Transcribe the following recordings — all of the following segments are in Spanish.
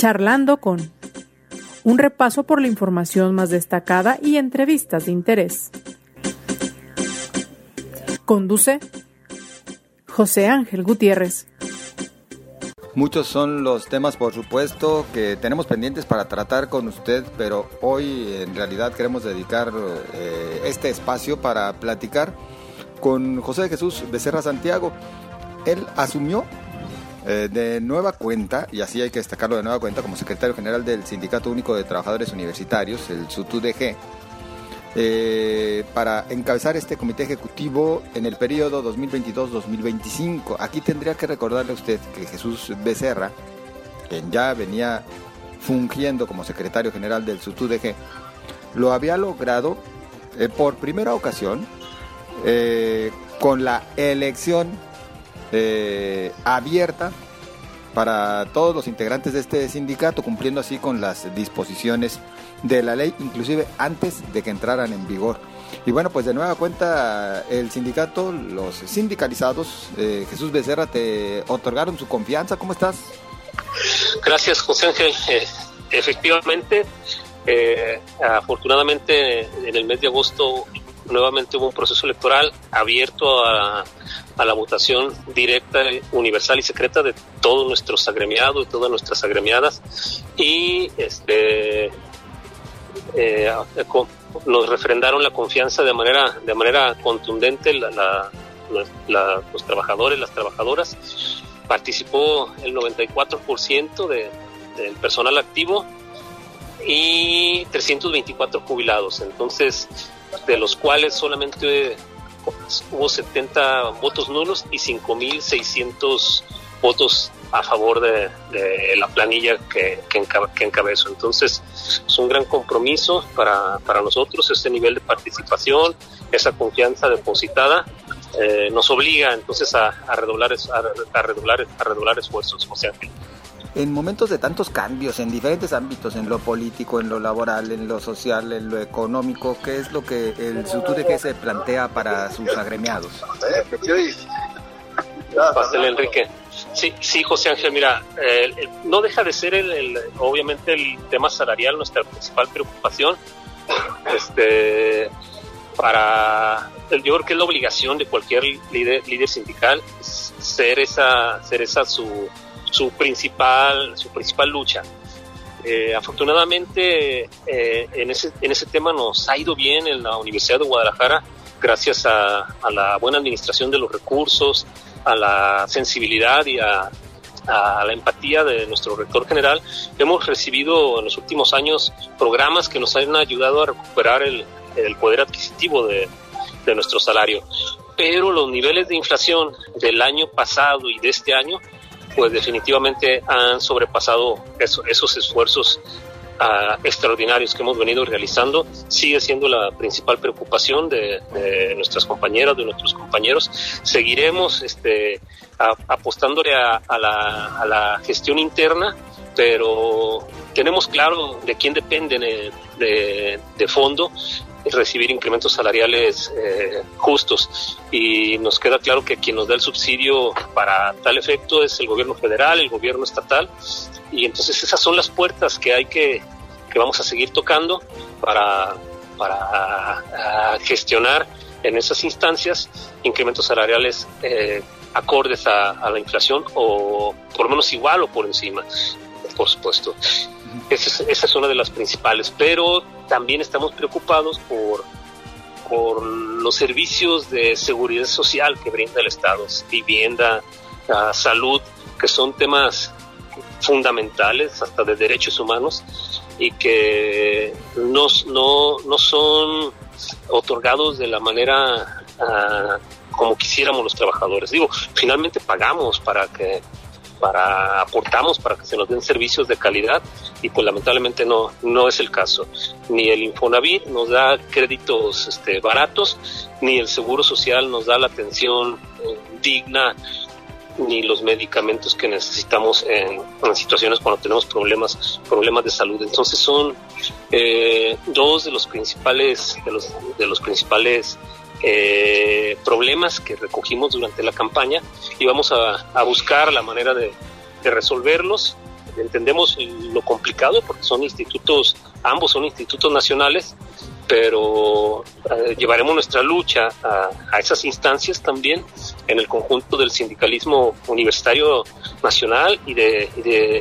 Charlando con un repaso por la información más destacada y entrevistas de interés. Conduce José Ángel Gutiérrez. Muchos son los temas, por supuesto, que tenemos pendientes para tratar con usted, pero hoy en realidad queremos dedicar eh, este espacio para platicar con José Jesús Becerra Santiago. Él asumió eh, de nueva cuenta, y así hay que destacarlo de nueva cuenta, como secretario general del Sindicato Único de Trabajadores Universitarios, el SUTUDG, eh, para encabezar este comité ejecutivo en el periodo 2022-2025. Aquí tendría que recordarle a usted que Jesús Becerra, quien ya venía fungiendo como secretario general del SUTUDG, lo había logrado eh, por primera ocasión con la elección eh, abierta para todos los integrantes de este sindicato, cumpliendo así con las disposiciones de la ley, inclusive antes de que entraran en vigor. Y bueno, pues de nueva cuenta, el sindicato, los sindicalizados, eh, Jesús Becerra, te otorgaron su confianza. ¿Cómo estás? Gracias, José Ángel. Eh, efectivamente, afortunadamente en el mes de agosto nuevamente hubo un proceso electoral abierto a, la votación directa, universal y secreta de todos nuestros agremiados, de todas nuestras agremiadas y este eh, nos refrendaron la confianza de manera de manera contundente los trabajadores, las trabajadoras. Participó el 94% de, del personal activo y 324 jubilados. Entonces, de los cuales solamente hubo 70 votos nulos y 5.600 votos a favor de, la planilla que, que, encabezo. Entonces, es un gran compromiso para, para nosotros, este nivel de participación, esa confianza depositada, eh, nos obliga entonces a, a redoblar, a, redoblar, a redoblar esfuerzos, José en momentos de tantos cambios en diferentes ámbitos, en lo político, en lo laboral, en lo social, en lo económico, ¿qué es lo que el que se plantea para sus agremiados? Pastel Enrique. Sí, sí, José Ángel, mira, no deja de ser el, obviamente el tema salarial nuestra principal preocupación. Este, para, yo creo que es la obligación de cualquier líder, líder sindical ser esa, ser esa su su principal, su principal lucha. Eh, afortunadamente eh, en, ese, en ese tema nos ha ido bien en la Universidad de Guadalajara gracias a, la buena administración de los recursos, a la sensibilidad y a, la empatía de nuestro rector general. Hemos recibido en los últimos años programas que nos han ayudado a recuperar el, el poder adquisitivo de, de nuestro salario. Pero los niveles de inflación del año pasado y de este año pues definitivamente han sobrepasado esos esfuerzos ah, extraordinarios que hemos venido realizando. Sigue siendo la principal preocupación de, nuestras compañeras, de nuestros compañeros. Seguiremos este, apostándole a, la, gestión interna, pero tenemos claro de quién depende de, de fondo recibir incrementos salariales eh, justos. Y nos queda claro que quien nos da el subsidio para tal efecto es el gobierno federal, el gobierno estatal. Y entonces esas son las puertas que hay que, que vamos a seguir tocando para, para gestionar en esas instancias incrementos salariales eh, acordes a, a la inflación o por lo menos igual o por encima, por supuesto. Esa es, una de las principales, pero también estamos preocupados por, por los servicios de seguridad social que brinda el Estado, vivienda, ah, salud, que son temas fundamentales, hasta de derechos humanos, y que no, no, no son otorgados de la manera ah, como quisiéramos los trabajadores. Digo, finalmente pagamos para que para aportamos para que se nos den servicios de calidad y pues lamentablemente no no es el caso. Ni el Infonavit nos da créditos este, baratos ni el Seguro Social nos da la atención eh, digna ni los medicamentos que necesitamos en, situaciones cuando tenemos problemas problemas de salud. Entonces son eh, dos de los principales de los de los principales eh, problemas que recogimos durante la campaña y vamos a, buscar la manera de, resolverlos. Entendemos lo complicado porque son institutos, ambos son institutos nacionales, pero eh, llevaremos nuestra lucha a, esas instancias también en el conjunto del sindicalismo universitario nacional y, de,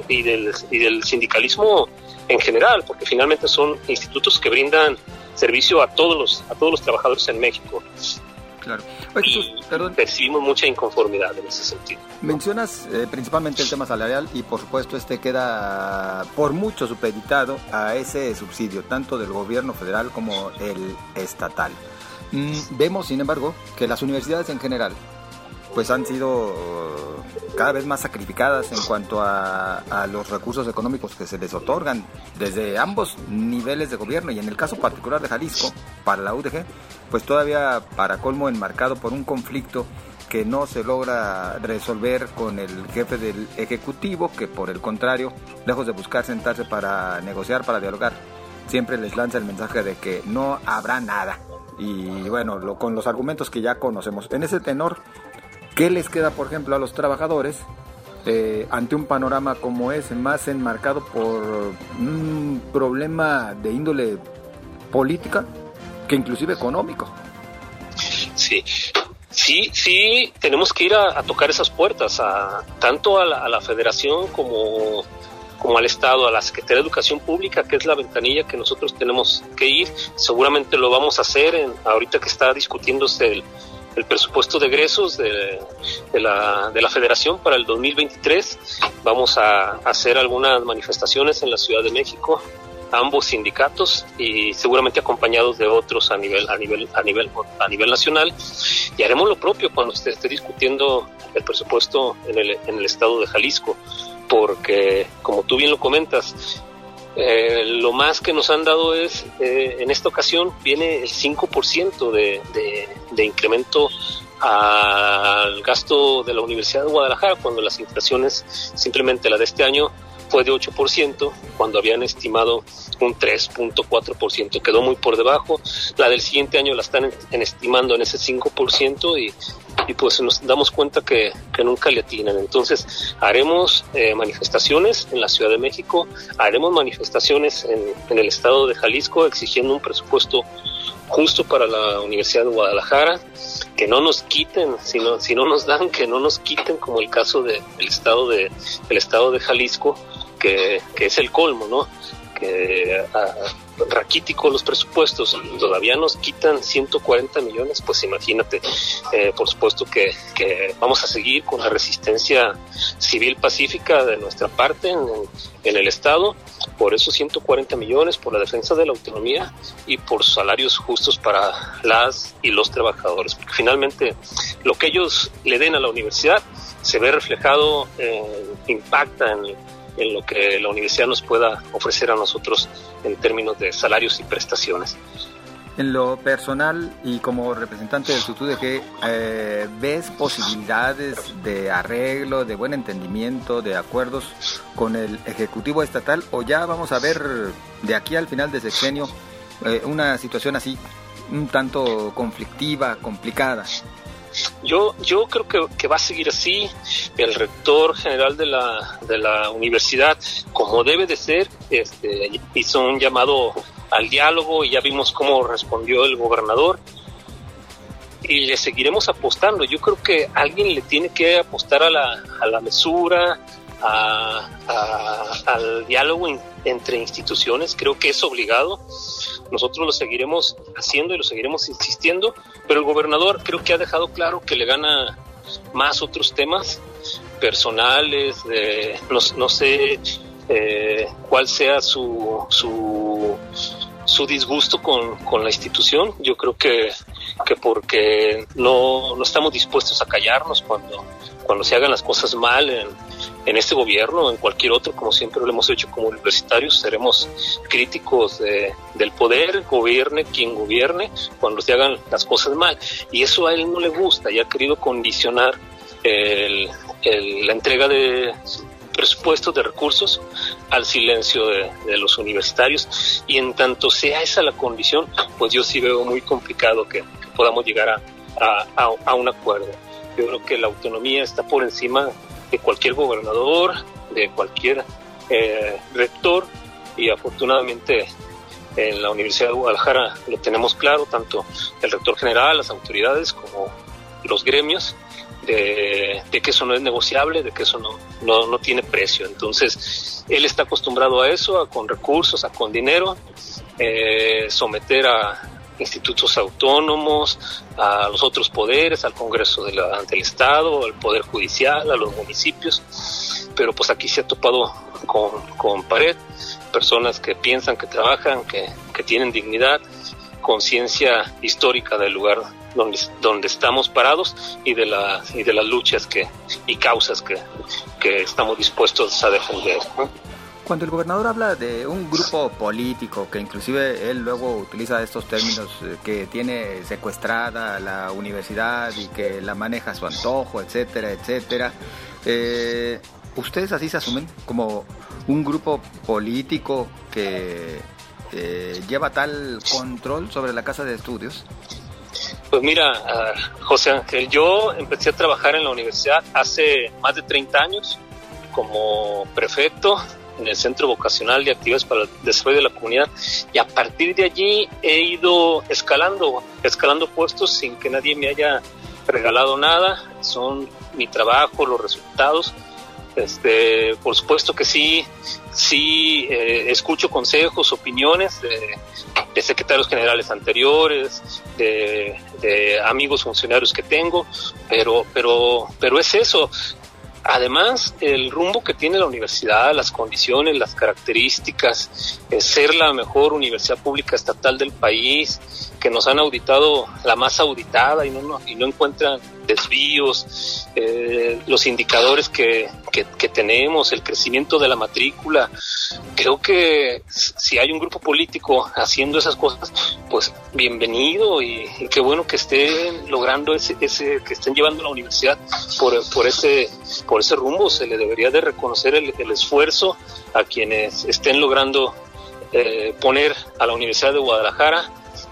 y, del, y del sindicalismo en general, porque finalmente son institutos que brindan servicio a todos los, a todos los trabajadores en México. Claro. percibimos mucha inconformidad en ese sentido. Mencionas eh, principalmente el tema salarial y por supuesto este queda por mucho supeditado a ese subsidio, tanto del gobierno federal como el estatal. Mm, vemos, sin embargo, que las universidades en general pues han sido cada vez más sacrificadas en cuanto a, los recursos económicos que se les otorgan desde ambos niveles de gobierno y en el caso particular de Jalisco, para la UDG, pues todavía para colmo enmarcado por un conflicto que no se logra resolver con el jefe del Ejecutivo, que por el contrario, lejos de buscar sentarse para negociar, para dialogar, siempre les lanza el mensaje de que no habrá nada. Y bueno, con los argumentos que ya conocemos. En ese tenor, ¿Qué les queda, por ejemplo, a los trabajadores eh, ante un panorama como ese, más enmarcado por un problema de índole política que inclusive económico? Sí, sí, sí, tenemos que ir a, tocar esas puertas, a, tanto a la, federación como como al Estado, a la Secretaría de Educación Pública, que es la ventanilla que nosotros tenemos que ir. Seguramente lo vamos a hacer en, ahorita que está discutiéndose el, el presupuesto de egresos de, la, de la federación para el 2023. Vamos a hacer algunas manifestaciones en la Ciudad de México, ambos sindicatos y seguramente acompañados de otros a nivel a nivel a nivel a nivel nacional y haremos lo propio cuando se esté discutiendo el presupuesto en el estado de Jalisco porque como tú bien lo comentas eh, lo más que nos han dado es, eh, en esta ocasión, viene el 5% de, de, de incremento al gasto de la Universidad de Guadalajara, cuando las inflaciones, simplemente la de este año, fue de 8%, cuando habían estimado un 3.4%, quedó muy por debajo. La del siguiente año la están estimando en ese 5% y, y pues nos damos cuenta que, que nunca le atinan. Entonces haremos eh, manifestaciones en la Ciudad de México, haremos manifestaciones en, en el estado de Jalisco exigiendo un presupuesto justo para la Universidad de Guadalajara, que no nos quiten, si no, si no nos dan, que no nos quiten, como el caso del estado de el estado de Jalisco, que, que es el colmo, ¿no? Ah, raquítico los presupuestos, todavía nos quitan 140 millones, pues imagínate, eh, por supuesto que, que, vamos a seguir con la resistencia civil pacífica de nuestra parte en, el Estado, por esos 140 millones, por la defensa de la autonomía y por salarios justos para las y los trabajadores, porque finalmente lo que ellos le den a la universidad se ve reflejado, impacta en en lo que la universidad nos pueda ofrecer a nosotros en términos de salarios y prestaciones. En lo personal y como representante del SUTUDG, eh, ¿ves posibilidades de arreglo, de buen entendimiento, de acuerdos con el Ejecutivo Estatal o ya vamos a ver de aquí al final de sexenio eh, una situación así un tanto conflictiva, complicada? Yo, yo creo que, va a seguir así. El rector general de la, de la universidad, como debe de ser, este, hizo un llamado al diálogo y ya vimos cómo respondió el gobernador. Y le seguiremos apostando. Yo creo que alguien le tiene que apostar a la, a la mesura, a, al diálogo entre instituciones. Creo que es obligado nosotros lo seguiremos haciendo y lo seguiremos insistiendo, pero el gobernador creo que ha dejado claro que le gana más otros temas personales, no, sé eh, cuál sea su, su, su disgusto con, con, la institución. Yo creo que, que porque no, no estamos dispuestos a callarnos cuando, cuando se hagan las cosas mal en, en este gobierno, en cualquier otro, como siempre lo hemos hecho como universitarios, seremos críticos del poder, gobierne quien gobierne, cuando se hagan las cosas mal. Y eso a él no le gusta y ha querido condicionar la entrega de presupuestos de recursos al silencio de, los universitarios y en tanto sea esa la condición, pues yo sí veo muy complicado que, podamos llegar a, a un acuerdo. Yo creo que la autonomía está por encima de cualquier gobernador, de cualquier eh, rector y afortunadamente en la Universidad de Guadalajara lo tenemos claro, tanto el rector general, las autoridades como los gremios, de, que eso no es negociable, de que eso no, no, no, tiene precio. Entonces, él está acostumbrado a eso, a con recursos, a con dinero, eh, someter a institutos autónomos, a los otros poderes, al Congreso de la, del Estado, al Poder Judicial, a los municipios, pero pues aquí se ha topado con, con pared, personas que piensan, que trabajan, que, que tienen dignidad, conciencia histórica del lugar donde, donde estamos parados y de, la, y de las luchas que, y causas que, que estamos dispuestos a defender. Cuando el gobernador habla de un grupo político, que inclusive él luego utiliza estos términos eh, que tiene secuestrada la universidad y que la maneja a su antojo, etcétera, etcétera, eh, ¿ustedes así se asumen como un grupo político que eh, lleva tal control sobre la casa de estudios? Pues mira, uh, José Ángel, yo empecé a trabajar en la universidad hace más de 30 años como prefecto en el Centro Vocacional de Actividades para el Desarrollo de la Comunidad y a partir de allí he ido escalando, escalando puestos sin que nadie me haya regalado nada, son mi trabajo, los resultados. Este, por supuesto que sí, sí eh, escucho consejos, opiniones de, de secretarios generales anteriores, de, de, amigos funcionarios que tengo, pero, pero, pero es eso. Además, el rumbo que tiene la universidad, las condiciones, las características, ser la mejor universidad pública estatal del país, que nos han auditado la más auditada y no, y no encuentran desvíos, eh, los indicadores que, que, tenemos, el crecimiento de la matrícula. Creo que si hay un grupo político haciendo esas cosas, pues bienvenido y, qué bueno que estén logrando ese, ese, que estén llevando la universidad por, por ese, por ese rumbo. Se le debería de reconocer el, el esfuerzo a quienes estén logrando eh, poner a la Universidad de Guadalajara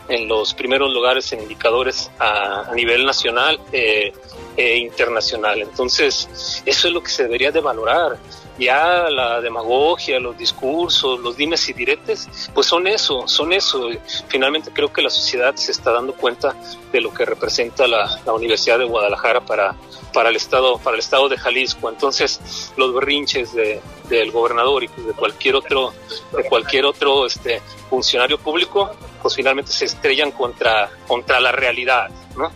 en los primeros lugares en indicadores a, nivel nacional eh, e internacional. Entonces, eso es lo que se debería de valorar. Ya la demagogia, los discursos, los dimes y diretes, pues son eso, son eso. Finalmente creo que la sociedad se está dando cuenta de lo que representa la, la Universidad de Guadalajara para, para el estado, para el estado de Jalisco. Entonces, los berrinches de, del gobernador y de cualquier otro, de cualquier otro este funcionario público, pues finalmente se estrellan contra, contra la realidad, ¿no?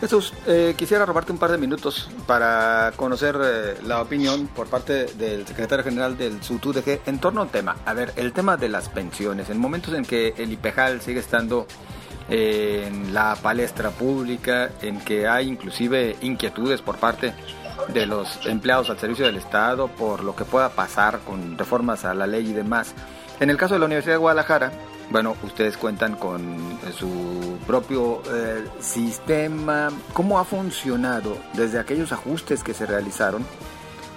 Jesús, eh, quisiera robarte un par de minutos para conocer eh, la opinión por parte del secretario general del SUTUDG en torno a un tema. A ver, el tema de las pensiones. En momentos en que el IPEJAL sigue estando eh, en la palestra pública, en que hay inclusive inquietudes por parte de los empleados al servicio del Estado por lo que pueda pasar con reformas a la ley y demás. En el caso de la Universidad de Guadalajara, bueno, ustedes cuentan con su propio eh, sistema. ¿Cómo ha funcionado desde aquellos ajustes que se realizaron?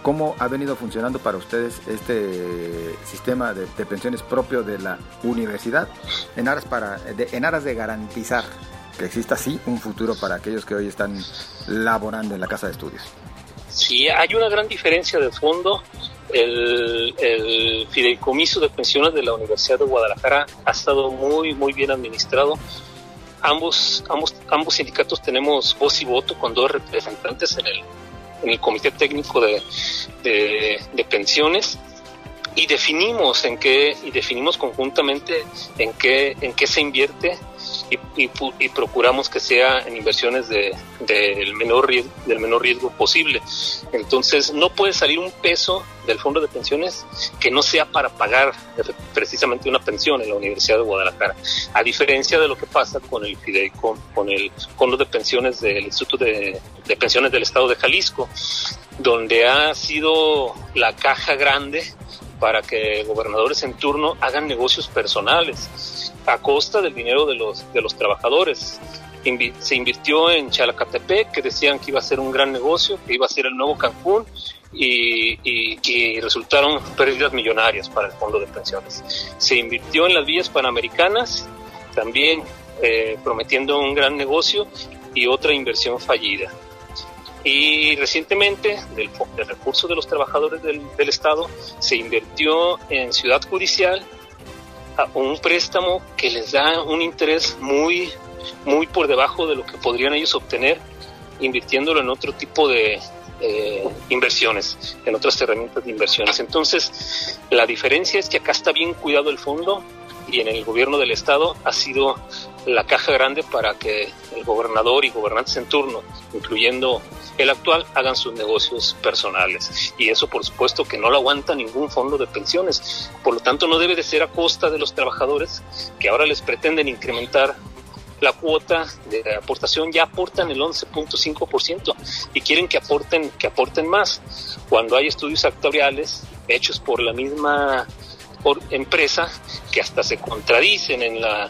¿Cómo ha venido funcionando para ustedes este sistema de, pensiones propio de la universidad en aras, para, de, en aras de garantizar que exista así un futuro para aquellos que hoy están laborando en la casa de estudios? Sí, hay una gran diferencia de fondo el, fideicomiso de pensiones de la Universidad de Guadalajara ha estado muy, muy bien administrado. Ambos, ambos, ambos sindicatos tenemos voz y voto con dos representantes en el, en el Comité Técnico de, de, de Pensiones y definimos en qué y definimos conjuntamente en qué en qué se invierte y, procuramos que sea en inversiones de, del menor riesgo, del menor riesgo posible. Entonces no puede salir un peso del fondo de pensiones que no sea para pagar precisamente una pensión en la Universidad de Guadalajara, a diferencia de lo que pasa con el Fideicom, con el fondo de pensiones del Instituto de, de Pensiones del Estado de Jalisco, donde ha sido la caja grande para que gobernadores en turno hagan negocios personales a costa del dinero de los, de los trabajadores. se invirtió en Chalacatepec, que decían que iba a ser un gran negocio, que iba a ser el nuevo Cancún, y, y, resultaron pérdidas millonarias para el fondo de pensiones. Se invirtió en las vías panamericanas, también eh, prometiendo un gran negocio y otra inversión fallida. Y recientemente, del, recurso de los trabajadores del, Estado, se invirtió en Ciudad Judicial un préstamo que les da un interés muy, muy por debajo de lo que podrían ellos obtener invirtiéndolo en otro tipo de eh, inversiones, en otras herramientas de inversiones. Entonces, la diferencia es que acá está bien cuidado el fondo y en el gobierno del estado ha sido la caja grande para que el gobernador y gobernantes en turno, incluyendo el actual, hagan sus negocios personales. Y eso, por supuesto, que no lo aguanta ningún fondo de pensiones. Por lo tanto, no debe de ser a costa de los trabajadores que ahora les pretenden incrementar la cuota de aportación ya aportan el 11.5% y quieren que aporten que aporten más cuando hay estudios actuariales hechos por la misma empresa que hasta se contradicen en la,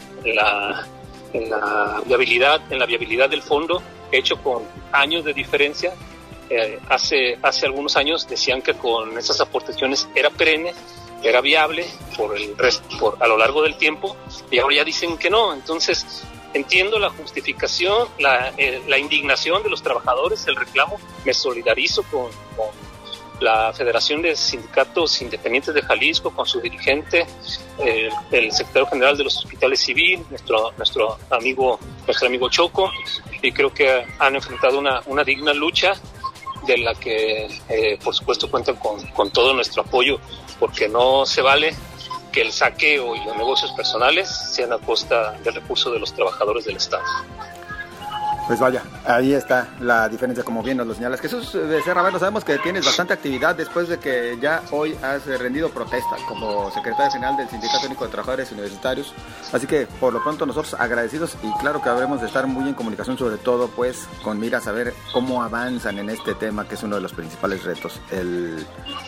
en la, viabilidad en la viabilidad del fondo hecho con años de diferencia. Eh, hace hace algunos años decían que con esas aportaciones era perenne era viable por el por a lo largo del tiempo y ahora ya dicen que no. Entonces entiendo la justificación la, eh, la indignación de los trabajadores el reclamo. Me solidarizo con la Federación de Sindicatos Independientes de Jalisco, con su dirigente, el secretario general de los hospitales civil, nuestro, nuestro, amigo, nuestro amigo Choco, y creo que han enfrentado una, una digna lucha de la que, eh, por supuesto, cuentan con, con todo nuestro apoyo, porque no se vale que el saqueo y los negocios personales sean a costa del recurso de los trabajadores del Estado. Pues vaya, ahí está la diferencia, como bien nos lo señalas. Jesús Becerra, bueno, sabemos que tienes bastante actividad después de que ya hoy has rendido protesta como secretario general del Sindicato Único de Trabajadores Universitarios. Así que, por lo pronto, nosotros agradecidos y claro que habremos de estar muy en comunicación, sobre todo, pues, con miras a ver cómo avanzan en este tema, que es uno de los principales retos, el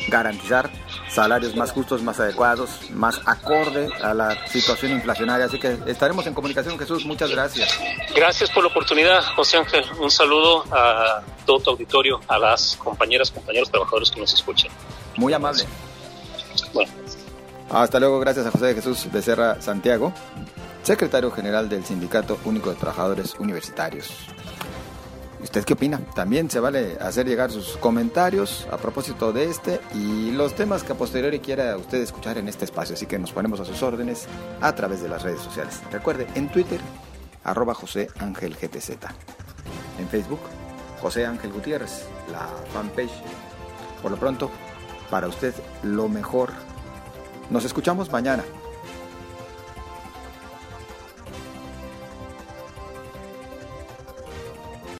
garantizar salarios más justos, más adecuados, más acorde a la situación inflacionaria. Así que estaremos en comunicación, Jesús. Muchas gracias. Gracias por la oportunidad. José Ángel, un saludo a todo tu auditorio, a las compañeras, compañeros trabajadores que nos escuchan. Muy amable. Bueno. Hasta luego, gracias a José Jesús Becerra Santiago, secretario general del Sindicato Único de Trabajadores Universitarios. ¿Usted qué opina? También se vale hacer llegar sus comentarios a propósito de este y los temas que a posteriori quiera usted escuchar en este espacio. Así que nos ponemos a sus órdenes a través de las redes sociales. Recuerde, en Twitter arroba José Ángel GTZ. En Facebook, José Ángel Gutiérrez, la fanpage. Por lo pronto, para usted lo mejor. Nos escuchamos mañana